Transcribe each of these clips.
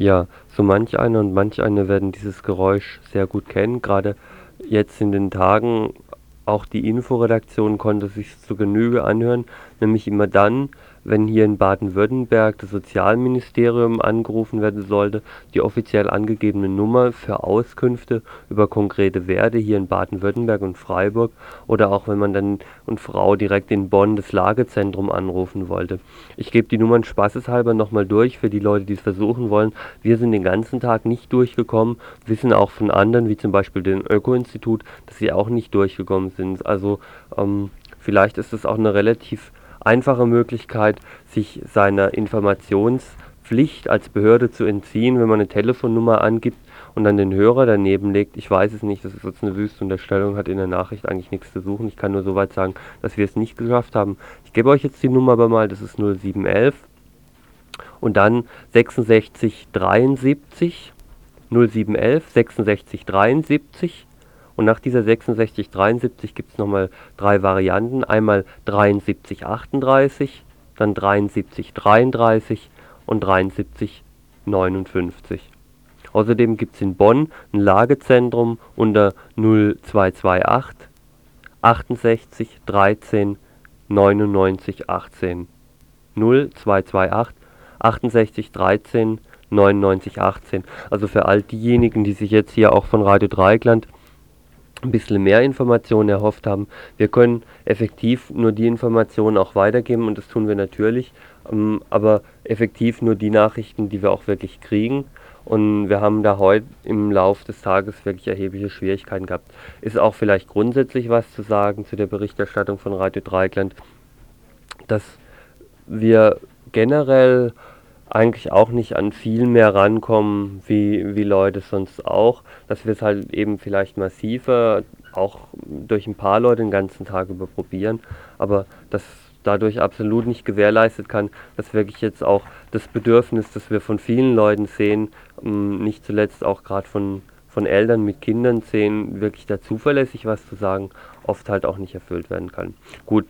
Ja, so manch einer und manch eine werden dieses Geräusch sehr gut kennen. Gerade jetzt in den Tagen, auch die Inforedaktion konnte sich zu Genüge anhören, nämlich immer dann, wenn hier in Baden-Württemberg das Sozialministerium angerufen werden sollte, die offiziell angegebene Nummer für Auskünfte über konkrete Werte hier in Baden-Württemberg und Freiburg oder auch wenn man dann und Frau direkt in Bonn das Lagezentrum anrufen wollte. Ich gebe die Nummern spaßeshalber nochmal durch für die Leute, die es versuchen wollen. Wir sind den ganzen Tag nicht durchgekommen, wissen auch von anderen, wie zum Beispiel dem Öko-Institut, dass sie auch nicht durchgekommen sind. Also ähm, vielleicht ist es auch eine relativ einfache Möglichkeit, sich seiner Informationspflicht als Behörde zu entziehen, wenn man eine Telefonnummer angibt und dann den Hörer daneben legt. Ich weiß es nicht, das ist jetzt eine wüste Unterstellung, hat in der Nachricht eigentlich nichts zu suchen. Ich kann nur so weit sagen, dass wir es nicht geschafft haben. Ich gebe euch jetzt die Nummer aber mal, das ist 0711 und dann 6673 0711 6673 und nach dieser 6673 gibt es nochmal drei Varianten. Einmal 7338, dann 7333 und 7359. Außerdem gibt es in Bonn ein Lagezentrum unter 0228 68 13 99 18. 0228 68 13 99 18. Also für all diejenigen, die sich jetzt hier auch von Radio Dreieckland ein bisschen mehr Informationen erhofft haben. Wir können effektiv nur die Informationen auch weitergeben und das tun wir natürlich, ähm, aber effektiv nur die Nachrichten, die wir auch wirklich kriegen. Und wir haben da heute im Laufe des Tages wirklich erhebliche Schwierigkeiten gehabt. Ist auch vielleicht grundsätzlich was zu sagen zu der Berichterstattung von Radio Dreikland, dass wir generell eigentlich auch nicht an viel mehr rankommen, wie, wie Leute sonst auch, dass wir es halt eben vielleicht massiver, auch durch ein paar Leute den ganzen Tag über probieren, aber das dadurch absolut nicht gewährleistet kann, dass wirklich jetzt auch das Bedürfnis, das wir von vielen Leuten sehen, ähm, nicht zuletzt auch gerade von, von Eltern mit Kindern sehen, wirklich da zuverlässig was zu sagen, oft halt auch nicht erfüllt werden kann. Gut,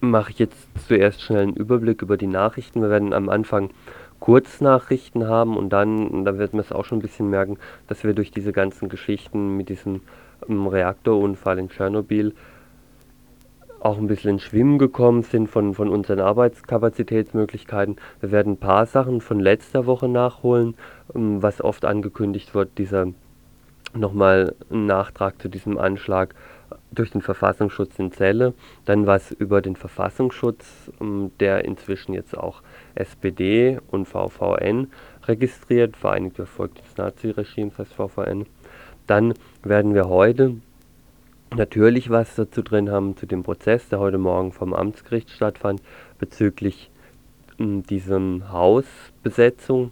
mache ich jetzt zuerst schnell einen Überblick über die Nachrichten. Wir werden am Anfang Kurznachrichten haben und dann, da wird man es auch schon ein bisschen merken, dass wir durch diese ganzen Geschichten mit diesem ähm, Reaktorunfall in Tschernobyl auch ein bisschen ins Schwimmen gekommen sind von, von unseren Arbeitskapazitätsmöglichkeiten. Wir werden ein paar Sachen von letzter Woche nachholen, ähm, was oft angekündigt wird, dieser nochmal ein Nachtrag zu diesem Anschlag durch den Verfassungsschutz in Celle, dann was über den Verfassungsschutz, ähm, der inzwischen jetzt auch SPD und VVN registriert, Vereinigte Volk des Naziregimes heißt VVN. Dann werden wir heute natürlich was dazu drin haben zu dem Prozess, der heute Morgen vom Amtsgericht stattfand, bezüglich ähm, diesem Hausbesetzung.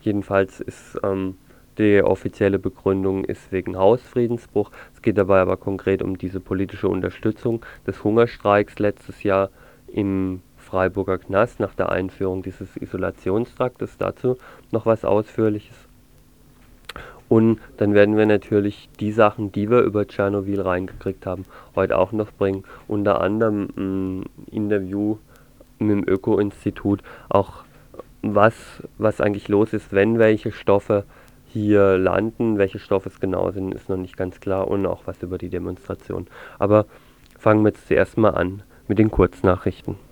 Jedenfalls ist ähm, die offizielle Begründung ist wegen Hausfriedensbruch. Es geht dabei aber konkret um diese politische Unterstützung des Hungerstreiks letztes Jahr im Freiburger Knast nach der Einführung dieses Isolationstraktes. Dazu noch was Ausführliches. Und dann werden wir natürlich die Sachen, die wir über Tschernobyl reingekriegt haben, heute auch noch bringen. Unter anderem ein Interview mit dem Öko-Institut, auch was, was eigentlich los ist, wenn welche Stoffe hier landen. Welche Stoffe es genau sind, ist noch nicht ganz klar und auch was über die Demonstration. Aber fangen wir jetzt zuerst mal an mit den Kurznachrichten.